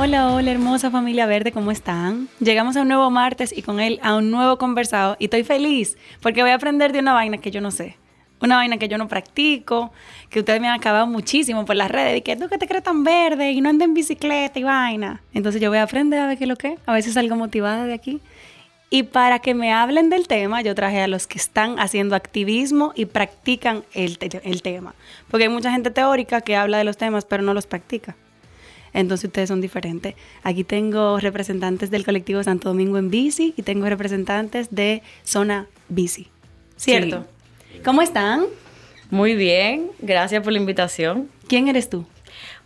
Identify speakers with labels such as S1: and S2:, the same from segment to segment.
S1: Hola, hola, hermosa familia verde, ¿cómo están? Llegamos a un nuevo martes y con él a un nuevo conversado y estoy feliz porque voy a aprender de una vaina que yo no sé. Una vaina que yo no practico, que ustedes me han acabado muchísimo por las redes, y que tú que te crees tan verde y no andas en bicicleta y vaina. Entonces yo voy a aprender a ver qué es lo que, a veces salgo motivada de aquí. Y para que me hablen del tema, yo traje a los que están haciendo activismo y practican el tema. Porque hay mucha gente teórica que habla de los temas, pero no los practica entonces ustedes son diferentes. Aquí tengo representantes del colectivo Santo Domingo en Bici y tengo representantes de Zona Bici. ¿Cierto? ¿Cómo están?
S2: Muy bien, gracias por la invitación.
S1: ¿Quién eres tú?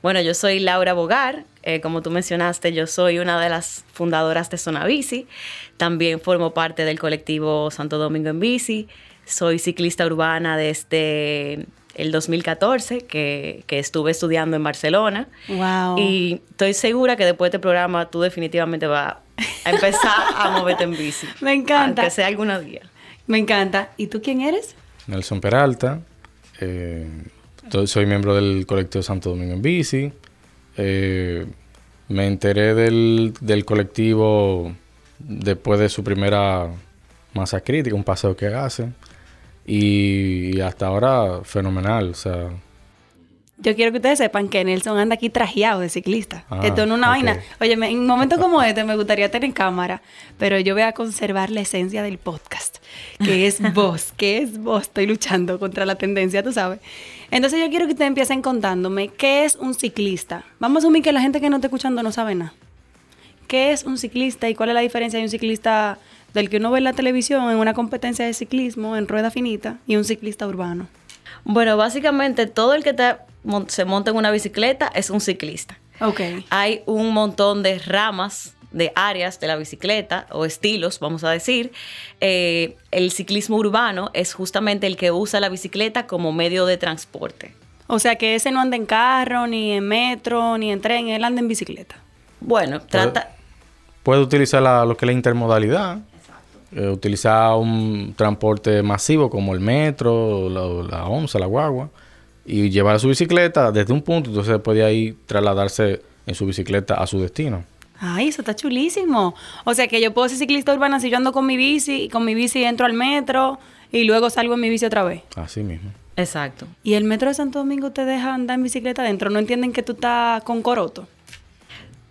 S2: Bueno, yo soy Laura Bogar, eh, como tú mencionaste, yo soy una de las fundadoras de Zona Bici, también formo parte del colectivo Santo Domingo en Bici, soy ciclista urbana desde el 2014, que, que, estuve estudiando en Barcelona.
S1: Wow.
S2: Y estoy segura que después de este programa tú definitivamente vas a empezar a moverte en bici.
S1: Me encanta.
S2: Aunque sea algunos días.
S1: Me encanta. ¿Y tú quién eres?
S3: Nelson Peralta. Eh, soy miembro del colectivo Santo Domingo en Bici. Eh, me enteré del, del colectivo después de su primera masa crítica, un paseo que hace. Y, hasta ahora, fenomenal. O sea.
S1: Yo quiero que ustedes sepan que Nelson anda aquí trajeado de ciclista. Ah, Esto no es una vaina. Oye, en un momento como este me gustaría tener cámara, pero yo voy a conservar la esencia del podcast, que es vos, que es vos. Estoy luchando contra la tendencia, tú sabes. Entonces yo quiero que ustedes empiecen contándome qué es un ciclista. Vamos a asumir que la gente que no está escuchando no sabe nada. ¿Qué es un ciclista y cuál es la diferencia de un ciclista del que uno ve en la televisión en una competencia de ciclismo en rueda finita y un ciclista urbano?
S2: Bueno, básicamente todo el que se monta en una bicicleta es un ciclista.
S1: Ok.
S2: Hay un montón de ramas de áreas de la bicicleta o estilos, vamos a decir. Eh, el ciclismo urbano es justamente el que usa la bicicleta como medio de transporte.
S1: O sea que ese no anda en carro, ni en metro, ni en tren, él anda en bicicleta.
S2: Bueno, trata...
S3: Puede utilizar lo que es la intermodalidad, eh, utilizar un transporte masivo como el metro, la, la OMSA, la guagua, y llevar su bicicleta desde un punto, entonces puede ahí trasladarse en su bicicleta a su destino.
S1: Ay, eso está chulísimo. O sea que yo puedo ser ciclista urbana si yo ando con mi bici y con mi bici entro al metro y luego salgo en mi bici otra vez.
S3: Así mismo.
S2: Exacto.
S1: ¿Y el metro de Santo Domingo te deja andar en bicicleta adentro? ¿No entienden que tú estás con coroto?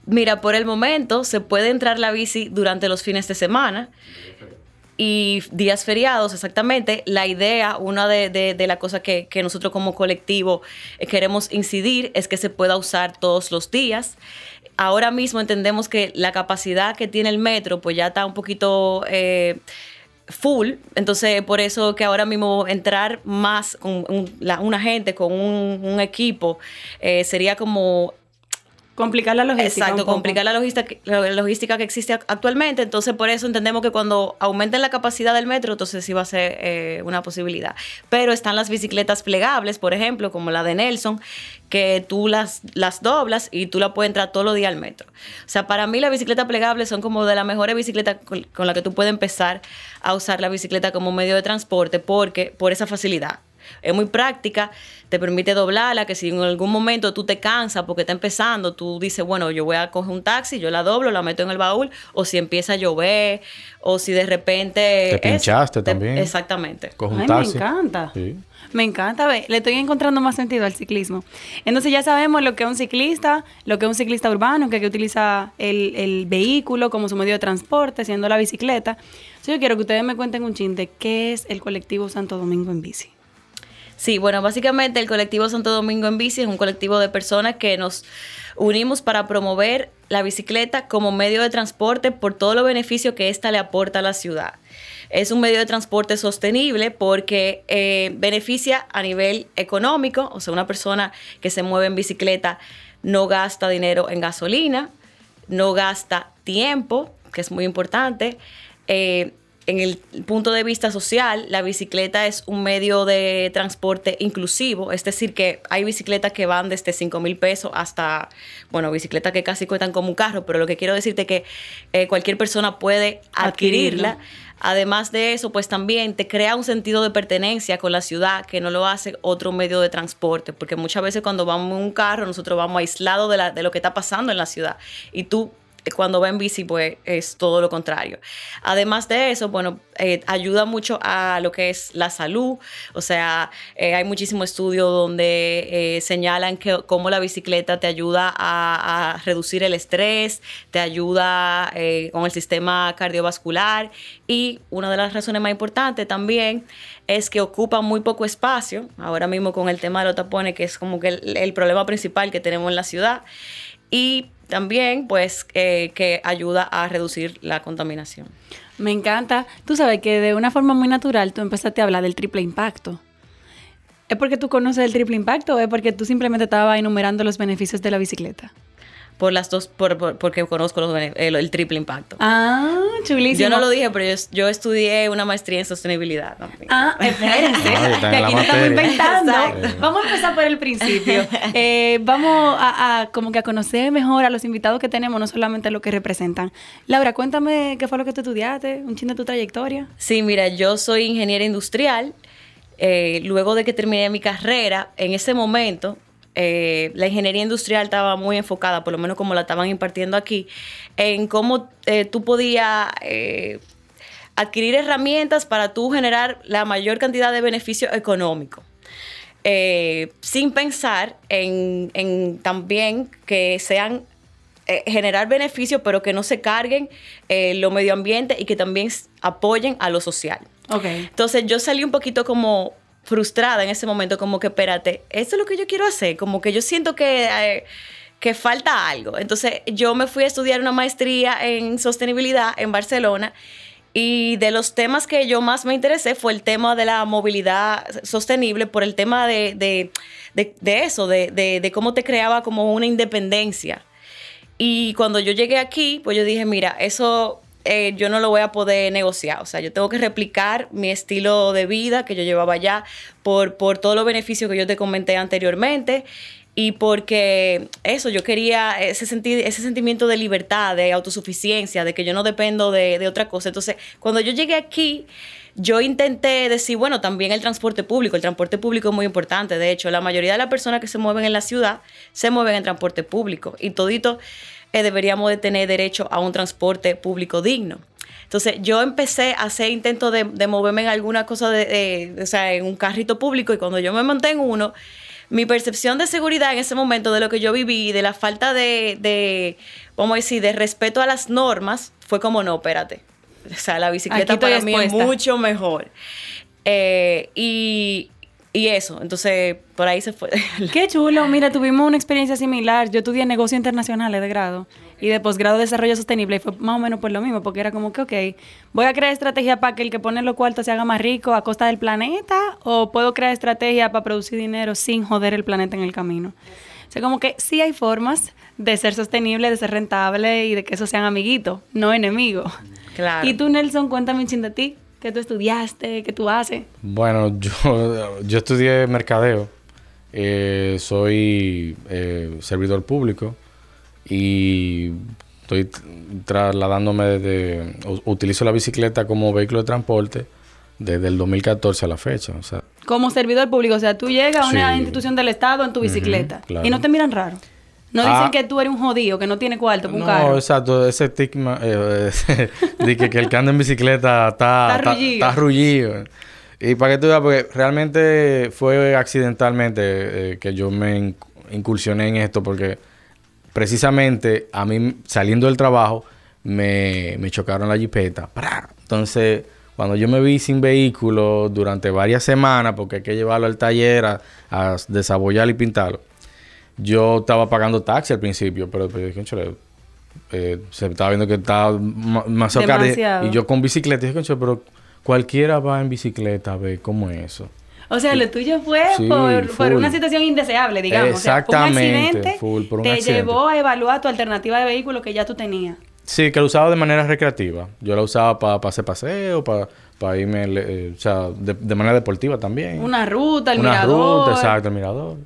S2: Mira, por el momento se puede entrar la bici durante los fines de semana y días feriados, exactamente. La idea, una de, de, las cosas que, que, nosotros como colectivo eh, queremos incidir es que se pueda usar todos los días. Ahora mismo entendemos que la capacidad que tiene el metro, pues ya está un poquito... Eh, full, entonces por eso que ahora mismo entrar más con una gente, con un, equipo, eh, sería como
S1: Complicar la logística.
S2: Exacto, complicar la logística, la logística que existe actualmente. Entonces, por eso entendemos que cuando aumenten la capacidad del metro, entonces sí va a ser eh, una posibilidad. Pero están las bicicletas plegables, por ejemplo, como la de Nelson, que tú las, las doblas y tú la puedes entrar todos los días al metro. O sea, para mí las bicicletas plegables son como de las mejores bicicletas con, la que tú puedes empezar a usar la bicicleta como medio de transporte porque por esa facilidad. Es muy práctica, te permite doblarla, que si en algún momento tú te cansas porque está empezando, tú dices, bueno, yo voy a coger un taxi, yo la doblo, la meto en el baúl, o si empieza a llover, o si de repente...
S3: Te pinchaste también.
S2: Exactamente.
S3: Coge un
S1: Ay,
S3: taxi.
S1: me encanta.
S3: Sí.
S1: Me encanta, ve, le estoy encontrando más sentido al ciclismo. Entonces ya sabemos lo que es un ciclista, lo que es un ciclista urbano, que, que utiliza el, el vehículo como su medio de transporte, siendo la bicicleta. Entonces yo quiero que ustedes me cuenten un chin de qué es el colectivo Santo Domingo en bici.
S2: Sí, bueno, básicamente el colectivo Santo Domingo en Bici es un colectivo de personas que nos unimos para promover la bicicleta como medio de transporte por todos los beneficios que ésta le aporta a la ciudad. Es un medio de transporte sostenible porque eh, beneficia a nivel económico, o sea, una persona que se mueve en bicicleta no gasta dinero en gasolina, no gasta tiempo, que es muy importante. Eh, en el punto de vista social, la bicicleta es un medio de transporte inclusivo, es decir, que hay bicicletas que van desde 5 mil pesos hasta, bueno, bicicletas que casi cuestan como un carro, pero lo que quiero decirte es que eh, cualquier persona puede adquirirla. Además de eso, pues también te crea un sentido de pertenencia con la ciudad que no lo hace otro medio de transporte, porque muchas veces cuando vamos en un carro, nosotros vamos aislados de, la- de lo que está pasando en la ciudad y tú cuando va en bici, pues es todo lo contrario. Además de eso, bueno, eh, ayuda mucho a lo que es la salud. O sea, eh, hay muchísimos estudios donde eh, señalan que cómo la bicicleta te ayuda a, a reducir el estrés, te ayuda eh, con el sistema cardiovascular y una de las razones más importantes también es que ocupa muy poco espacio, ahora mismo con el tema de los tapones, que es como que el, el problema principal que tenemos en la ciudad y también pues eh, que ayuda a reducir la contaminación.
S1: Me encanta. Tú sabes que de una forma muy natural tú empezaste a hablar del triple impacto. ¿Es porque tú conoces el triple impacto o es porque tú simplemente estabas enumerando los beneficios de la bicicleta?
S2: Por las dos, por, por- porque conozco los el, el triple impacto.
S1: Ah, chulísimo.
S2: yo no lo dije, pero yo, yo estudié una maestría en sostenibilidad también.
S1: Ah, espérense.
S3: Ah, estaba
S1: que aquí no estamos inventando.
S2: Exacto.
S1: Vamos a empezar por el principio. Eh, vamos a, a como que a conocer mejor a los invitados que tenemos, no solamente lo que representan. Laura, cuéntame qué fue lo que tú estudiaste, un chin de tu trayectoria.
S2: Sí, mira, yo soy ingeniera industrial. Eh, luego de que terminé mi carrera, en ese momento, eh, la ingeniería industrial estaba muy enfocada, por lo menos como la estaban impartiendo aquí, en cómo eh, tú podías eh, adquirir herramientas para tú generar la mayor cantidad de beneficio económico. Sin pensar en, en también que sean generar beneficios, pero que no se carguen lo medio ambiente y que también apoyen a lo social.
S1: Ok.
S2: Entonces yo salí un poquito como frustrada en ese momento, como que espérate, esto es lo que yo quiero hacer, como que yo siento que, eh, que falta algo. Entonces yo me fui a estudiar una maestría en sostenibilidad en Barcelona y de los temas que yo más me interesé fue el tema de la movilidad sostenible por el tema de, de- de- de eso, de cómo te creaba como una independencia. Y cuando yo llegué aquí, pues yo dije, mira, eso eh, yo no lo voy a poder negociar. O sea, yo tengo que replicar mi estilo de vida que yo llevaba allá por, por todos los beneficios que yo te comenté anteriormente. Y porque eso, yo quería ese, senti- ese sentimiento de libertad, de autosuficiencia, de que yo no dependo de, de otra cosa. Entonces, cuando yo llegué aquí, yo intenté decir, bueno, también el transporte público. El transporte público es muy importante. De hecho, la mayoría de las personas que se mueven en la ciudad se mueven en transporte público. Y todito eh, deberíamos de tener derecho a un transporte público digno. Entonces yo empecé a hacer intentos de, de moverme en alguna cosa, de, de- o sea, en un carrito público y cuando yo me monté en uno, mi percepción de seguridad en ese momento de lo que yo viví, de la falta de, de vamos a decir, de respeto a las normas, fue como, no, espérate. O sea, la bicicleta para mí es mucho mejor. Eh, y, y eso, entonces por ahí se fue.
S1: Qué chulo. Mira, tuvimos una experiencia similar. Yo estudié negocios internacionales de grado y de posgrado de desarrollo sostenible y fue más o menos por lo mismo, porque era como que, ok, voy a crear estrategia para que el que pone los cuartos se haga más rico a costa del planeta o puedo crear estrategia para producir dinero sin joder el planeta en el camino. O sea, como que sí hay formas de ser sostenible, de ser rentable y de que esos sean amiguitos, no enemigos.
S2: Claro.
S1: Y tú, Nelson, cuéntame un de ti. ¿Qué tú estudiaste? ¿Qué tú haces?
S3: Bueno, yo, yo estudié mercadeo. Eh, soy eh, servidor público y estoy trasladándome de... u- Utilizo la bicicleta como vehículo de transporte desde el 2014 a la fecha. O sea,
S1: Como servidor público, o sea, tú llegas a una
S3: Sí.
S1: institución del Estado en tu bicicleta
S3: claro.
S1: y no te miran raro. No
S3: Ah.
S1: dicen que tú eres un jodido, que no tiene cuarto para un
S3: no,
S1: carro.
S3: exacto, ese estigma eh, de que, que el que anda en bicicleta está,
S1: Está rullido.
S3: está rullido. Y para que tú veas, porque realmente fue accidentalmente eh, que yo me inc- incursioné en esto, porque precisamente a mí saliendo del trabajo me, me chocaron la jipeta. Entonces, cuando yo me vi sin vehículo durante varias semanas, porque hay que llevarlo al taller a, a desabollarlo y pintarlo, yo estaba pagando taxi al principio, pero pero dije, "Cónchale, eh, se estaba viendo que estaba más caro. Y yo con bicicleta, dije, "Cónchale, pero cualquiera va en bicicleta a ver cómo es eso.
S1: O sea, lo tuyo fue
S3: Sí,
S1: por, una situación indeseable, digamos. O sea,
S3: Exactamente,
S1: un accidente
S3: full, por un
S1: te
S3: accidente.
S1: llevó a evaluar tu alternativa de vehículo que ya tú tenías.
S3: Sí, que lo usaba de manera recreativa. Yo la usaba para hacer paseo, para irme, eh, o sea, de, de manera deportiva también.
S1: Una ruta, el
S3: Una
S1: mirador.
S3: ruta, exacto, el mirador.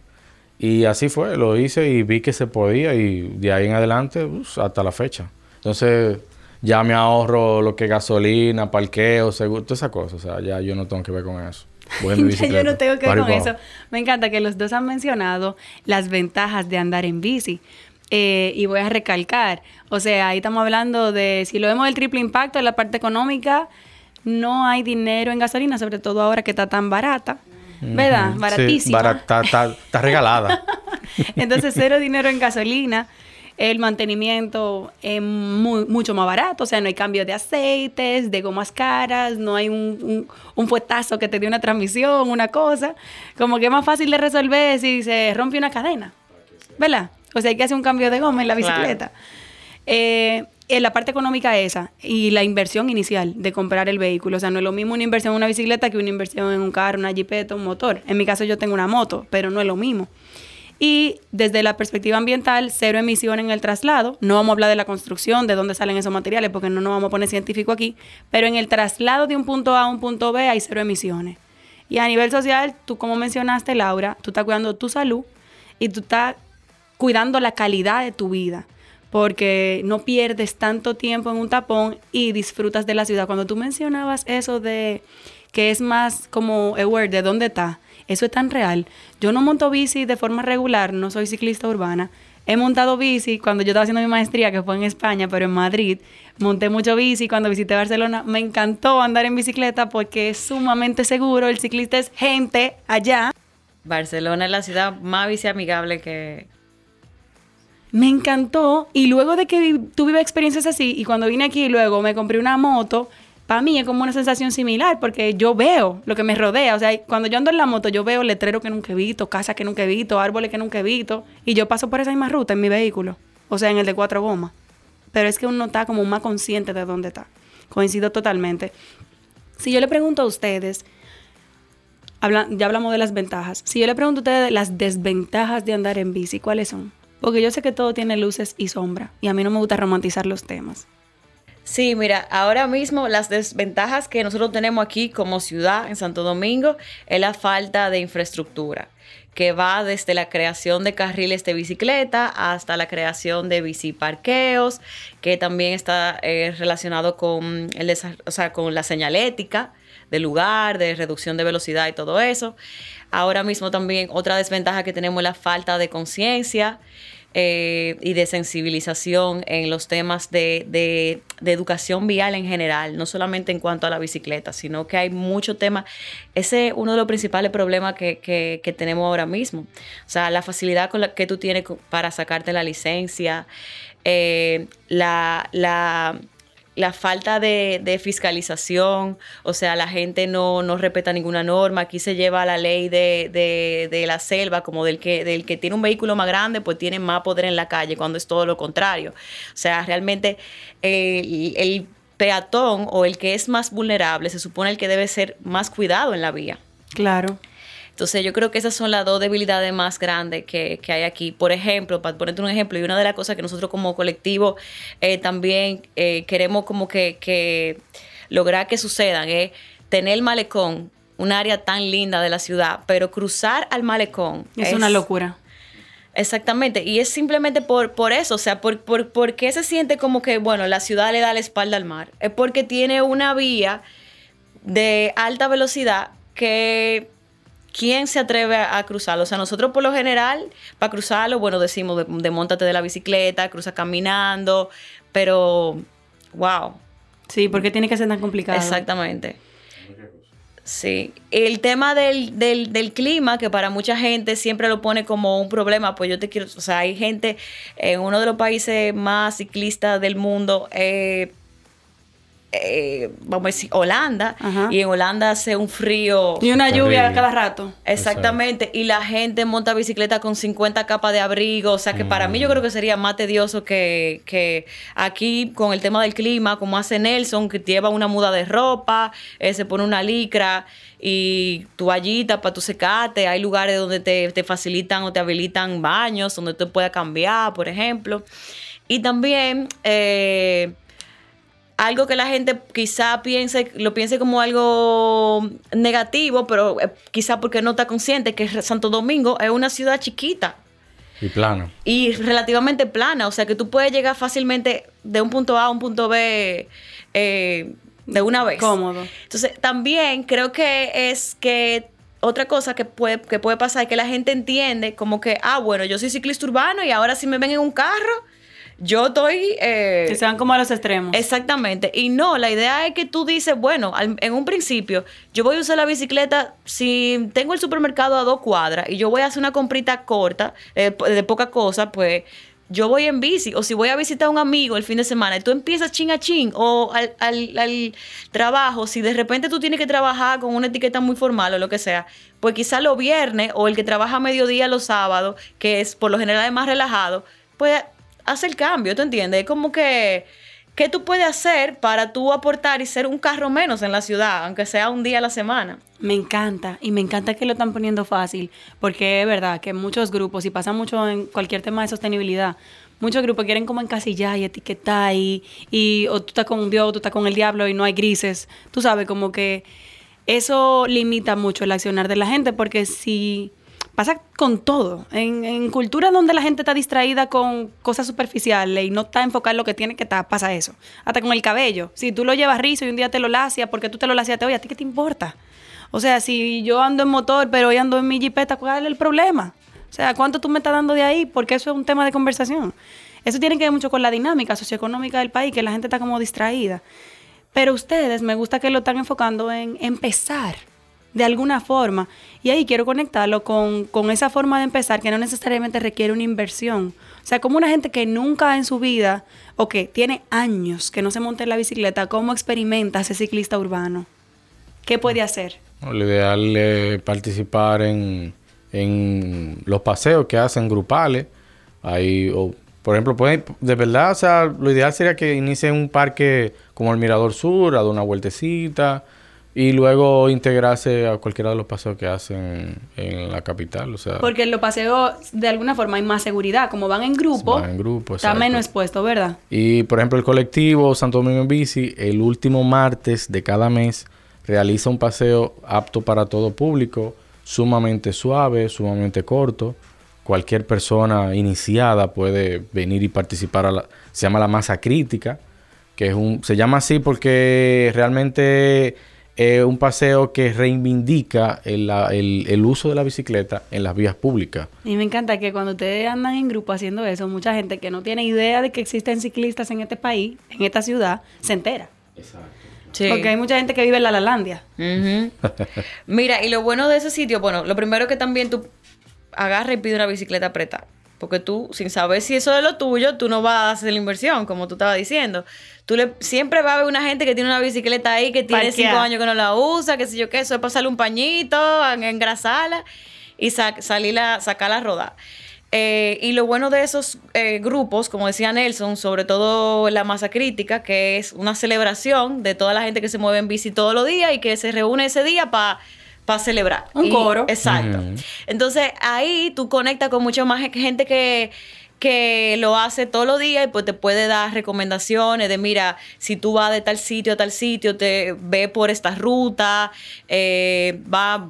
S3: Y así fue, lo hice y vi que se podía y de ahí en adelante us, hasta la fecha. Entonces ya me ahorro lo que es gasolina, parqueo, seguro, todas esas cosas. O sea, ya yo no tengo que ver con eso.
S1: Yo no tengo que ver con eso. Me encanta que los dos han mencionado las ventajas de andar en bici. Eh, y voy a recalcar, o sea, ahí estamos hablando de, si lo vemos del triple impacto en la parte económica, no hay dinero en gasolina, sobre todo ahora que está tan barata, ¿verdad?
S3: Sí,
S1: Baratísima.
S3: barata, está, está regalada.
S1: Entonces, cero dinero en gasolina. El mantenimiento es muy, mucho más barato, o sea, no hay cambio de aceites, de gomas caras, no hay un, un, un fuetazo que te dé una transmisión, una cosa. Como que es más fácil de resolver si se rompe una cadena, ¿verdad? O sea, hay que hacer un cambio de goma en la
S2: Claro.
S1: bicicleta. Eh, en la parte económica esa y la inversión inicial de comprar el vehículo. O sea, no es lo mismo una inversión en una bicicleta que una inversión en un carro, una jipeta, un motor. En mi caso yo tengo una moto, pero no es lo mismo. Y desde la perspectiva ambiental, cero emisión en el traslado. No vamos a hablar de la construcción, de dónde salen esos materiales, porque no nos vamos a poner científico aquí. Pero en el traslado de un punto A a un punto B hay cero emisiones. Y a nivel social, tú como mencionaste, Laura, tú estás cuidando tu salud y tú estás cuidando la calidad de tu vida. Porque no pierdes tanto tiempo en un tapón y disfrutas de la ciudad. Cuando tú mencionabas eso de que es más como aware de dónde está, eso es tan real. Yo no monto bici de forma regular, no soy ciclista urbana. He montado bici cuando yo estaba haciendo mi maestría, que fue en España, pero en Madrid. Monté mucho bici cuando visité Barcelona. Me encantó andar en bicicleta porque es sumamente seguro. El ciclista es gente allá.
S2: Barcelona es la ciudad más bici amigable que...
S1: Me encantó. Y luego de que tuve experiencias así, y cuando vine aquí luego me compré una moto, para mí es como una sensación similar, porque yo veo lo que me rodea. O sea, cuando yo ando en la moto, yo veo letreros que nunca he visto, casas que nunca he visto, árboles que nunca he visto, y yo paso por esa misma ruta en mi vehículo. O sea, en el de cuatro gomas. Pero es que uno está como más consciente de dónde está. Coincido totalmente. Si yo le pregunto a ustedes, habla- ya hablamos de las ventajas. Si yo le pregunto a ustedes las desventajas de andar en bici, ¿cuáles son? Porque yo sé que todo tiene luces y sombra y a mí no me gusta romantizar los temas.
S2: Sí, mira, ahora mismo las desventajas que nosotros tenemos aquí como ciudad en Santo Domingo es la falta de infraestructura, que va desde la creación de carriles de bicicleta hasta la creación de biciparqueos, que también está eh, relacionado con, el o sea, con la señalética del lugar, de reducción de velocidad y todo eso. Ahora mismo también otra desventaja que tenemos es la falta de conciencia eh, y de sensibilización en los temas de, de- educación vial en general, no solamente en cuanto a la bicicleta, sino que hay mucho tema. Ese es uno de los principales problemas que, que- que tenemos ahora mismo. O sea, la facilidad con la que tú tienes para sacarte la licencia, eh, la, la, la falta de, de fiscalización, o sea, la gente no, no respeta ninguna norma. Aquí se lleva la ley de, de- la selva, como del que, del que tiene un vehículo más grande, pues tiene más poder en la calle, cuando es todo lo contrario. O sea, realmente el peatón o el que es más vulnerable se supone el que debe ser más cuidado en la vía.
S1: Claro.
S2: Entonces yo creo que esas son las dos debilidades más grandes que, que hay aquí. Por ejemplo, para ponerte un ejemplo, y una de las cosas que nosotros como colectivo eh, también eh, queremos como que, que lograr que sucedan es tener el malecón, un área tan linda de la ciudad, pero cruzar al malecón
S1: Es, una locura.
S2: Exactamente, y es simplemente por, por eso, o sea, por, por, porque se siente como que, bueno, la ciudad le da la espalda al mar, es porque tiene una vía de alta velocidad que ¿quién se atreve a, cruzarlo? O sea, nosotros por lo general, para cruzarlo, bueno, decimos, de, de de la bicicleta, cruza caminando, pero, wow.
S1: Sí, porque tiene que ser tan complicado.
S2: Exactamente. Sí, el tema del, del, del, clima, que para mucha gente siempre lo pone como un problema, pues yo te quiero, o sea, hay gente en uno de los países más ciclistas del mundo, eh, eh, vamos a decir, Holanda, y en Holanda hace un frío.
S1: Y una lluvia cada rato.
S2: Exactamente, y la gente monta bicicleta con 50 capas de abrigo, o sea que para mí yo creo que sería más tedioso que, que aquí con el tema del clima, como hace Nelson, que lleva una muda de ropa, eh, se pone una licra y toallita para tu secate, hay lugares donde te, te facilitan o te habilitan baños, donde te puedas cambiar, por ejemplo. Y también... Eh, algo que la gente quizá piense, lo piense como algo negativo, pero eh, quizá porque no está consciente que Santo Domingo es una ciudad chiquita.
S3: Y plana.
S2: Y relativamente plana, o sea que tú puedes llegar fácilmente de un punto A a un punto B eh, de una vez.
S1: Cómodo.
S2: Entonces también creo que es que otra cosa que puede, que puede pasar es que la gente entiende como que, ah, bueno, yo soy ciclista urbano y ahora si me ven en un carro, yo estoy...
S1: Eh, que sean como a los extremos.
S2: Exactamente. Y no, la idea es que tú dices, bueno, en un principio, yo voy a usar la bicicleta si tengo el supermercado a dos cuadras y yo voy a hacer una comprita corta, eh, de poca cosa, pues yo voy en bici, o si voy a visitar a un amigo el fin de semana y tú empiezas ching a ching, o al, al, al, trabajo, si de repente tú tienes que trabajar con una etiqueta muy formal o lo que sea, pues quizá los viernes o el que trabaja a mediodía los sábados, que es por lo general más relajado, pues hace el cambio, ¿tú entiendes? Es como que, ¿qué tú puedes hacer para tú aportar y ser un carro menos en la ciudad, aunque sea un día a la semana?
S1: Me encanta, y me encanta que lo están poniendo fácil, porque es verdad que muchos grupos, y pasa mucho en cualquier tema de sostenibilidad, muchos grupos quieren como encasillar y etiquetar y, y o tú estás con Dios o tú estás con el diablo y no hay grises. Tú sabes, como que eso limita mucho el accionar de la gente porque si pasa con todo. En, en culturas donde la gente está distraída con cosas superficiales y no está enfocada en lo que tiene que estar, pasa eso. Hasta con el cabello. Si tú lo llevas rizo y un día te lo lacias porque tú te lo laciaste, oye, ¿a ti qué te importa? O sea, si yo ando en motor, pero hoy ando en mi jipeta, ¿cuál es el problema? O sea, ¿cuánto tú me estás dando de ahí? Porque eso es un tema de conversación. Eso tiene que ver mucho con la dinámica socioeconómica del país, que la gente está como distraída. Pero ustedes, me gusta que lo están enfocando en empezar de alguna forma. Y ahí quiero conectarlo con, esa forma de empezar que no necesariamente requiere una inversión. O sea, como una gente que nunca en su vida o que tiene años que no se monta en la bicicleta, ¿cómo experimenta ese ciclista urbano? ¿Qué puede hacer?
S3: Lo ideal es participar en, los paseos que hacen grupales. Ahí, o, por ejemplo, de verdad, o sea, lo ideal sería que inicie un parque como el Mirador Sur, a dar una vueltecita y luego integrarse a cualquiera de los paseos que hacen en la capital, o sea...
S1: Porque en los paseos, de alguna forma, hay más seguridad. Como van en grupo,
S3: van en grupo
S1: está menos expuesto, ¿verdad?
S3: Y, por ejemplo, el colectivo Santo Domingo en Bici, el último martes de cada mes, realiza un paseo apto para todo público, sumamente suave, sumamente corto. Cualquier persona iniciada puede venir y participar. A la, se llama la masa crítica, que es un... Se llama así porque realmente es un paseo que reivindica el, uso de la bicicleta en las vías públicas.
S1: Y me encanta que cuando ustedes andan en grupo haciendo eso, mucha gente que no tiene idea de que existen ciclistas en este país, en esta ciudad, se entera. Exacto. Porque hay mucha gente que vive en la Lalandia.
S2: Mira, y lo bueno de ese sitio, bueno, lo primero que también tú agarras y pides una bicicleta apretada. Porque tú, sin saber si eso es lo tuyo, tú no vas a hacer la inversión, como tú estabas diciendo. Tú le, siempre va a haber una gente que tiene una bicicleta ahí, que tiene cinco años que no la usa, que sé yo qué, eso es pasarle un pañito, engrasarla y salirla, sacarla a rodar. Eh, y lo bueno de esos eh, grupos, como decía Nelson, sobre todo la masa crítica, que es una celebración de toda la gente que se mueve en bici todos los días y que se reúne ese día para para celebrar.
S1: Un coro.
S2: Exacto. Entonces ahí tú conectas con mucha más gente que que lo hace todos los días y pues te puede dar recomendaciones de mira, si tú vas de tal sitio a tal sitio, te ve por esta ruta, eh, va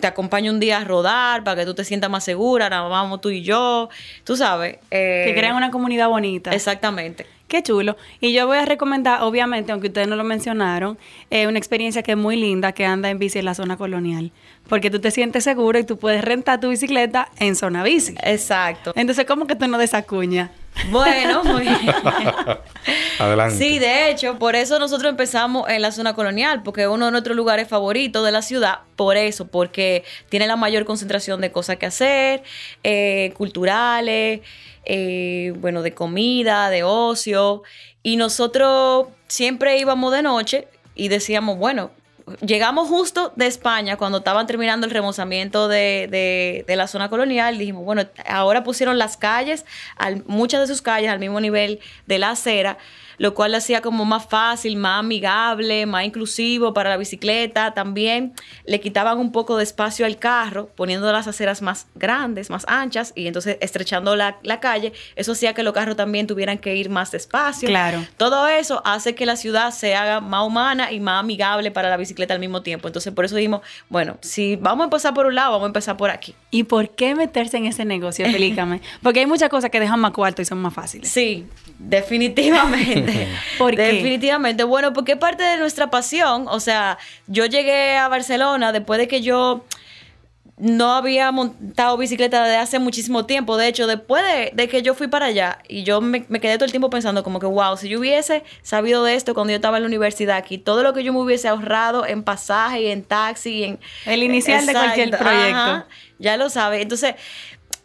S2: te acompaña un día a rodar para que tú te sientas más segura, ahora vamos tú y yo, tú sabes.
S1: Eh, que crean una comunidad bonita.
S2: Exactamente.
S1: Qué chulo. Y yo voy a recomendar, obviamente, aunque ustedes no lo mencionaron, eh, una experiencia que es muy linda que anda en bici en la zona colonial. Porque tú te sientes seguro y tú puedes rentar tu bicicleta en zona bici.
S2: Exacto.
S1: Entonces, ¿cómo que tú no desacuñas?
S2: Bueno, muy bien.
S3: Adelante.
S2: Sí, de hecho, por eso nosotros empezamos en la zona colonial, porque es uno de nuestros lugares favoritos de la ciudad, por eso, porque tiene la mayor concentración de cosas que hacer, eh, culturales, eh, bueno, de comida, de ocio, y nosotros siempre íbamos de noche y decíamos, bueno, llegamos justo de España cuando estaban terminando el remozamiento de, de- de la zona colonial. Dijimos, bueno, ahora pusieron las calles, al- muchas de sus calles al mismo nivel de la acera, lo cual lo hacía como más fácil, más amigable, más inclusivo para la bicicleta. También le quitaban un poco de espacio al carro, poniendo las aceras más grandes, más anchas, y entonces estrechando la, la calle. Eso hacía que los carros también tuvieran que ir más despacio.
S1: Claro.
S2: Todo eso hace que la ciudad se haga más humana y más amigable para la bicicleta al mismo tiempo. Entonces, por eso dijimos, bueno, si vamos a empezar por un lado, vamos a empezar por aquí.
S1: ¿Y por qué meterse en ese negocio? Explícame. Porque hay muchas cosas que dejan más cuarto y son más fáciles.
S2: Sí, definitivamente.
S1: ¿Por qué?
S2: Definitivamente. Bueno, porque es parte de nuestra pasión. O sea, yo llegué a Barcelona después de que yo no había montado bicicleta desde hace muchísimo tiempo. De hecho, después de, de que yo fui para allá y yo me, me quedé todo el tiempo pensando como que, wow, si yo hubiese sabido de esto cuando yo estaba en la universidad aquí, todo lo que yo me hubiese ahorrado en pasaje y en taxi y en...
S1: El inicial de cualquier proyecto.
S2: ya lo sabe. Entonces,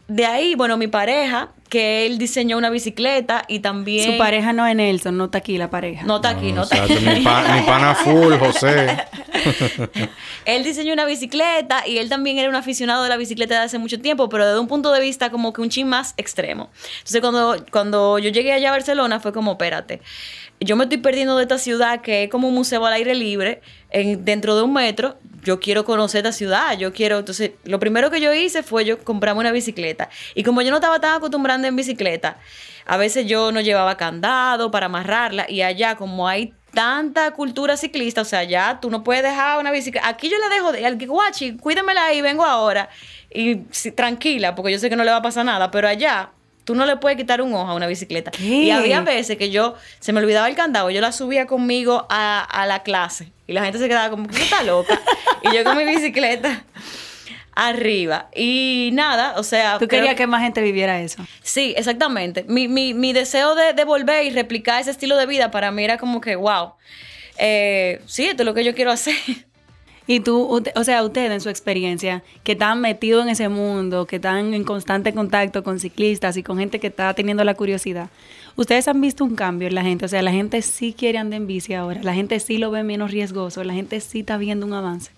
S2: de ahí, bueno, mi pareja, que él diseñó una bicicleta y también...
S1: Su pareja no es Nelson, no está aquí la pareja.
S2: No está aquí, no está aquí.
S3: Mi, pa- mi pana full, José.
S2: Él diseñó una bicicleta y él también era un aficionado de la bicicleta de hace mucho tiempo, pero desde un punto de vista como que un chin más extremo. Entonces cuando, cuando yo llegué allá a Barcelona fue como, espérate, yo me estoy perdiendo de esta ciudad que es como un museo al aire libre, en, dentro de un metro, yo quiero conocer esta ciudad, yo quiero, entonces lo primero que yo hice fue yo comprarme una bicicleta. Y como yo no estaba tan acostumbrada en bicicleta, a veces yo no llevaba candado para amarrarla y allá como hay tanta cultura ciclista, o sea, ya tú no puedes dejar una bicicleta. Aquí yo la dejo, de, al guachi, cuídamela ahí, vengo ahora. Y sí, tranquila, porque yo sé que no le va a pasar nada, pero allá tú no le puedes quitar un ojo a una bicicleta.
S1: ¿Qué?
S2: Y había veces que yo se me olvidaba el candado, yo la subía conmigo a, a la clase y la gente se quedaba como, ¿qué está loca? y yo con mi bicicleta arriba. Y nada, o sea...
S1: Tú querías que más gente viviera eso.
S2: Sí, exactamente. Mi, mi, mi deseo de, de volver y replicar ese estilo de vida para mí era como que, wow, eh, sí, esto es lo que yo quiero hacer.
S1: Y tú, o sea, ustedes en su experiencia, que están metidos en ese mundo, que están en constante contacto con ciclistas y con gente que está teniendo la curiosidad, ustedes han visto un cambio en la gente, o sea, la gente sí quiere andar en bici ahora, la gente sí lo ve menos riesgoso, la gente sí está viendo un avance.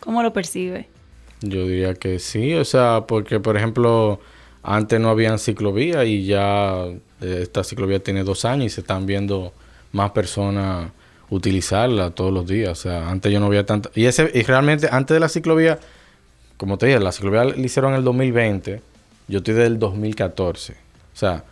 S1: ¿Cómo lo percibe?
S3: Yo diría que sí, o sea, porque por ejemplo, antes no habían ciclovía y ya eh, esta ciclovía tiene dos años y se están viendo más personas utilizarla todos los días. O sea, antes yo no veía tanta... Y, ese, y realmente antes de la ciclovía, como te dije, la ciclovía la hicieron en el 2020, yo estoy del 2014. O sea,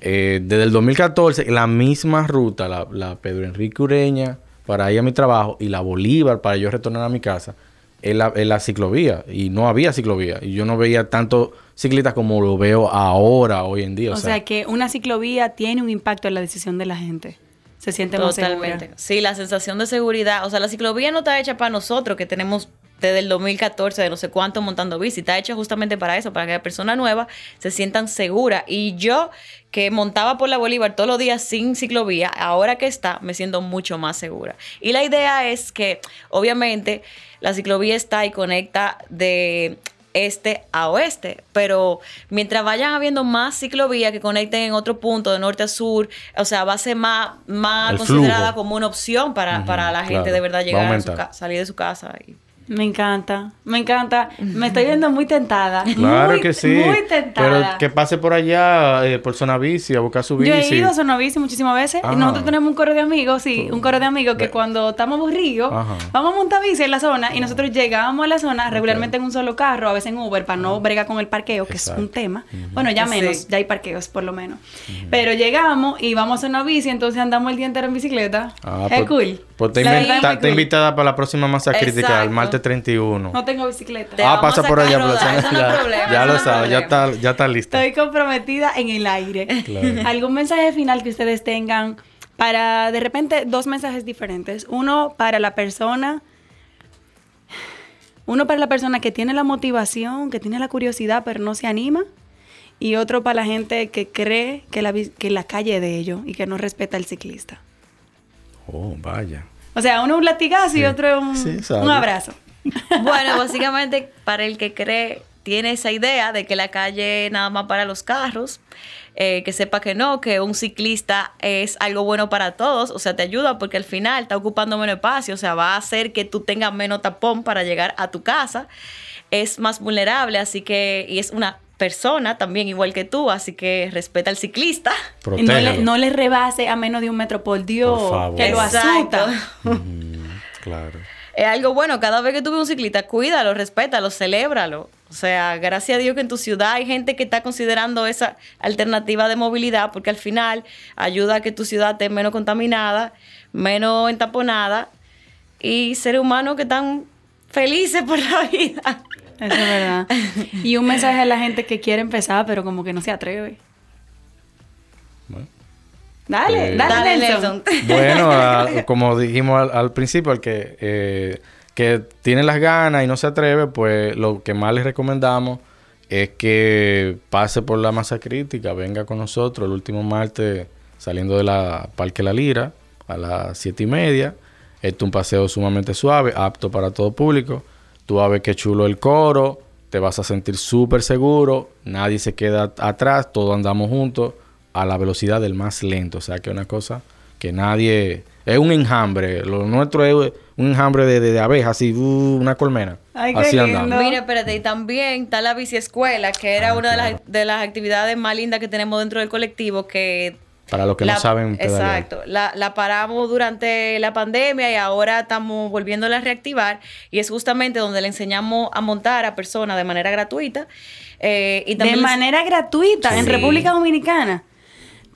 S3: eh, desde el 2014, la misma ruta, la, la Pedro Enrique Ureña para ir a mi trabajo y la Bolívar para yo retornar a mi casa, es la, es la ciclovía. Y no había ciclovía. Y yo no veía tanto ciclistas como lo veo ahora, hoy en día.
S1: O, sea, que una ciclovía tiene un impacto en la decisión de la gente. Se siente más
S2: Totalmente.
S1: segura.
S2: Sí, la sensación de seguridad. O sea, la ciclovía no está hecha para nosotros, que tenemos desde el 2014, de no sé cuánto montando bici. Está hecha justamente para eso, para que las personas nuevas se sientan seguras. Y yo, que montaba por la Bolívar todos los días sin ciclovía, ahora que está, me siento mucho más segura. Y la idea es que, obviamente, la ciclovía está y conecta de este a oeste, pero mientras vayan habiendo más ciclovías que conecten en otro punto de norte a sur, o sea, va a ser más, más
S3: El
S2: considerada
S3: flujo.
S2: como una opción para, para la gente
S3: claro.
S2: de verdad
S3: Va a
S2: llegar a su salir de su casa. y-
S1: Me encanta, me encanta. Me estoy viendo muy tentada.
S3: Claro
S1: Muy-
S3: que sí.
S1: Muy
S3: Pero
S1: tentada.
S3: que pase por allá, eh, por zona bici, a buscar su bici.
S1: Yo he ido a Zona Bici muchísimas veces.
S3: Ah.
S1: Y nosotros tenemos un coro de amigos, sí, un coro de amigos que cuando estamos aburridos,
S3: Ajá.
S1: vamos a montar bici en la zona y nosotros llegamos a la zona regularmente en un solo carro, a veces en Uber, para no bregar con el parqueo, que
S3: Exacto.
S1: es un tema. Bueno, ya
S2: Sí.
S1: menos, ya hay parqueos por lo menos. Pero llegamos y vamos a una bici, entonces andamos el día entero en bicicleta.
S3: Ah,
S1: es
S3: pues,
S1: cool.
S3: Pues te,
S1: cool.
S3: invitada para la próxima masa crítica, el martes 31.
S1: No tengo bicicleta.
S3: Ah, pasa por allá.
S2: es
S3: ya, lo
S2: es
S3: sabes, ya está, ya está lista.
S1: Estoy comprometida en el aire. ¿Algún mensaje final que ustedes tengan para, de repente, dos mensajes diferentes? Uno para la persona, uno para la persona que tiene la motivación, que tiene la curiosidad, pero no se anima. Y otro para la gente que cree que la, que la calle es de ellos y que no respeta al ciclista.
S3: Oh, vaya.
S1: O sea, uno un latigazo y otro un,
S3: Sí,
S1: un abrazo.
S2: Bueno, básicamente para el que cree, tiene esa idea de que la calle nada más para los carros, eh, que sepa que no, que un ciclista es algo bueno para todos, o sea, te ayuda porque al final está ocupando menos espacio, o sea, va a hacer que tú tengas menos tapón para llegar a tu casa, es más vulnerable, así que, y es una persona también igual que tú, así que respeta al ciclista.
S1: Y no le,
S3: Protégelo.
S1: no le rebase a menos de un metro por Dios,
S3: Por favor.
S1: que lo asusta.
S3: Mm, claro.
S2: Es algo bueno, cada vez que tú ves un ciclista, cuídalo, respétalo, celébralo. O sea, gracias a Dios que en tu ciudad hay gente que está considerando esa alternativa de movilidad porque al final ayuda a que tu ciudad esté menos contaminada, menos entaponada y seres humanos que están felices por la vida.
S1: Eso es verdad. Y un mensaje a la gente que quiere empezar, pero como que no se atreve.
S3: Bueno.
S1: Dale,
S3: Eh,
S1: dale,
S2: Dale,
S1: Nelson.
S2: Nelson.
S3: Bueno, a- como dijimos al, al principio, el que, eh, que tiene las ganas y no se atreve, pues lo que más les recomendamos es que pase por la masa crítica, venga con nosotros el último martes saliendo de la Parque La Lira a las siete y media. Este es un paseo sumamente suave, apto para todo público. Tú vas a ver qué chulo el coro, te vas a sentir súper seguro, nadie se queda atrás, todos andamos juntos a la velocidad del más lento. O sea que es una cosa que nadie... Es un enjambre. Lo nuestro es un enjambre de, de, de abejas, así, uh, una colmena.
S1: Ay, qué
S3: así
S1: lindo.
S3: andamos.
S2: Mira, espérate, y también está la bici escuela, que era
S3: Ah,
S2: una de, las, de las actividades más lindas que tenemos dentro del colectivo, que
S3: Para los que no saben pedalear.
S2: Exacto. La, la paramos durante la pandemia y ahora estamos volviéndola a reactivar. Y es justamente donde le enseñamos a montar a personas de manera gratuita. eh, y
S1: De
S2: también les-
S1: manera gratuita en. República Dominicana.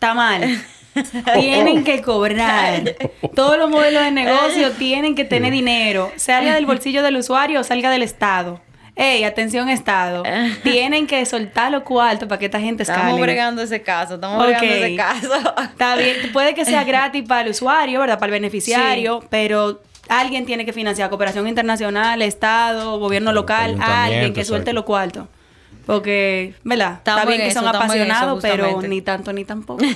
S1: Está mal. tienen que cobrar. Todos los modelos de negocio tienen que tener dinero. Salga del bolsillo del usuario o salga del Estado. Ey, atención Estado. Tienen que soltar los cuartos para que esta gente escale.
S2: Estamos bregando ese caso, estamos
S1: Ok.
S2: bregando ese caso.
S1: Está bien, puede que sea gratis para el usuario, ¿verdad? Para el beneficiario, pero alguien tiene que financiar cooperación internacional, Estado, gobierno local, alguien que suelte los cuartos. Porque, ¿verdad? Está bien
S2: en
S1: que son apasionados, pero ni tanto ni tampoco.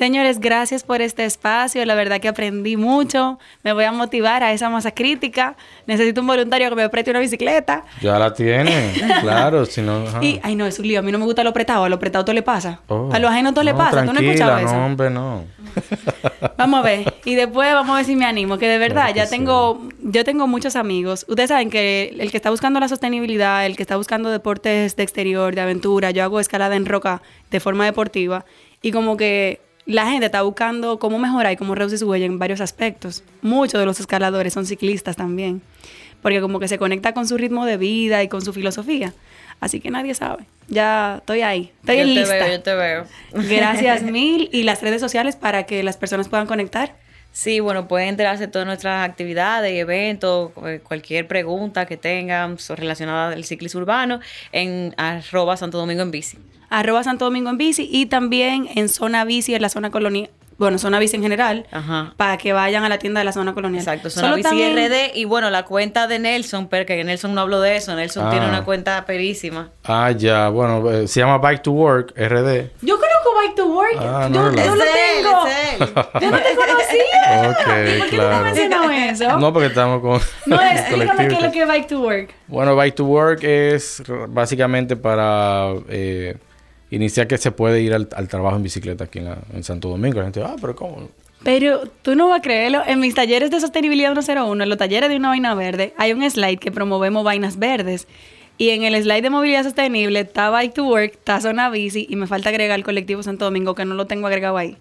S1: Señores, gracias por este espacio. La verdad que aprendí mucho. Me voy a motivar a esa masa crítica. Necesito un voluntario que me preste una bicicleta.
S3: Ya la tiene, claro, si no... ajá.
S1: Y, ay, no, es un lío. A mí no me gusta lo apretado. A lo apretado todo le pasa.
S3: Oh.
S1: A los ajenos todo le pasa. ¿Tú no escuchado eso?
S3: No, hombre, no.
S1: Vamos a ver. Y después vamos a ver si me animo. Que de verdad,
S3: Claro que
S1: ya
S3: sí.
S1: tengo, yo tengo muchos amigos. Ustedes saben que el que está buscando la sostenibilidad, el que está buscando deportes de exterior, de aventura, yo hago escalada en roca de forma deportiva. Y como que la gente está buscando cómo mejorar y cómo reducir su huella en varios aspectos. Muchos de los escaladores son ciclistas también. Porque como que se conecta con su ritmo de vida y con su filosofía. Así que nadie sabe. Ya estoy ahí. Estoy
S2: yo
S1: en
S2: te
S1: lista.
S2: veo, yo te veo.
S1: Gracias mil. Y las redes sociales para que las personas puedan conectar.
S2: Sí, bueno, pueden enterarse de todas nuestras actividades y eventos, eh, cualquier pregunta que tengan relacionada al ciclismo urbano en arroba Santo Domingo en bici.
S1: Arroba Santo Domingo en bici y también en zona bici en la zona colonial, bueno, zona bici en general,
S2: Ajá.
S1: para que vayan a la tienda de la zona colonial.
S2: Exacto, Zona
S1: Solo
S2: Bici
S1: también-
S2: RD y bueno, la cuenta de Nelson, porque Nelson no habló de eso, Nelson
S3: Ah.
S2: tiene una cuenta perísima.
S3: Ah, ya, bueno, eh, se llama Bike to Work, RD.
S1: Yo conozco Bike to Work.
S3: Ah,
S1: yo,
S3: no,
S1: yo
S3: no.
S1: lo
S2: Es él,
S1: tengo.
S2: es él.
S1: Yo no te conocía.
S3: Ok,
S1: ¿Por qué no
S3: claro.
S1: mencionado eso?
S3: No, porque estamos con...
S1: No, explícame qué es lo que es Bike to Work.
S3: Bueno, Bike to Work es básicamente para eh, iniciar que se puede ir al, al trabajo en bicicleta aquí en, la- en Santo Domingo. La gente, ah, pero ¿cómo?
S1: Pero tú no vas a creerlo. En mis talleres de sostenibilidad 101, en los talleres de una vaina verde, hay un slide que promovemos vainas verdes. Y en el slide de movilidad sostenible está Bike to Work, está Zona Bici y me falta agregar el colectivo Santo Domingo que no lo tengo agregado ahí.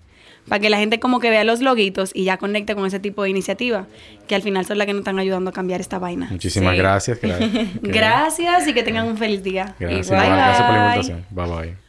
S1: Para que la gente como que vea los loguitos y ya conecte con ese tipo de iniciativa, que al final son las que nos están ayudando a cambiar esta vaina.
S3: Muchísimas
S2: Sí.
S3: gracias. que la- que-
S1: Gracias y que tengan un feliz día.
S3: Gracias,
S2: Igual.
S3: igual, gracias por la
S1: Bye.
S3: invitación. Bye bye.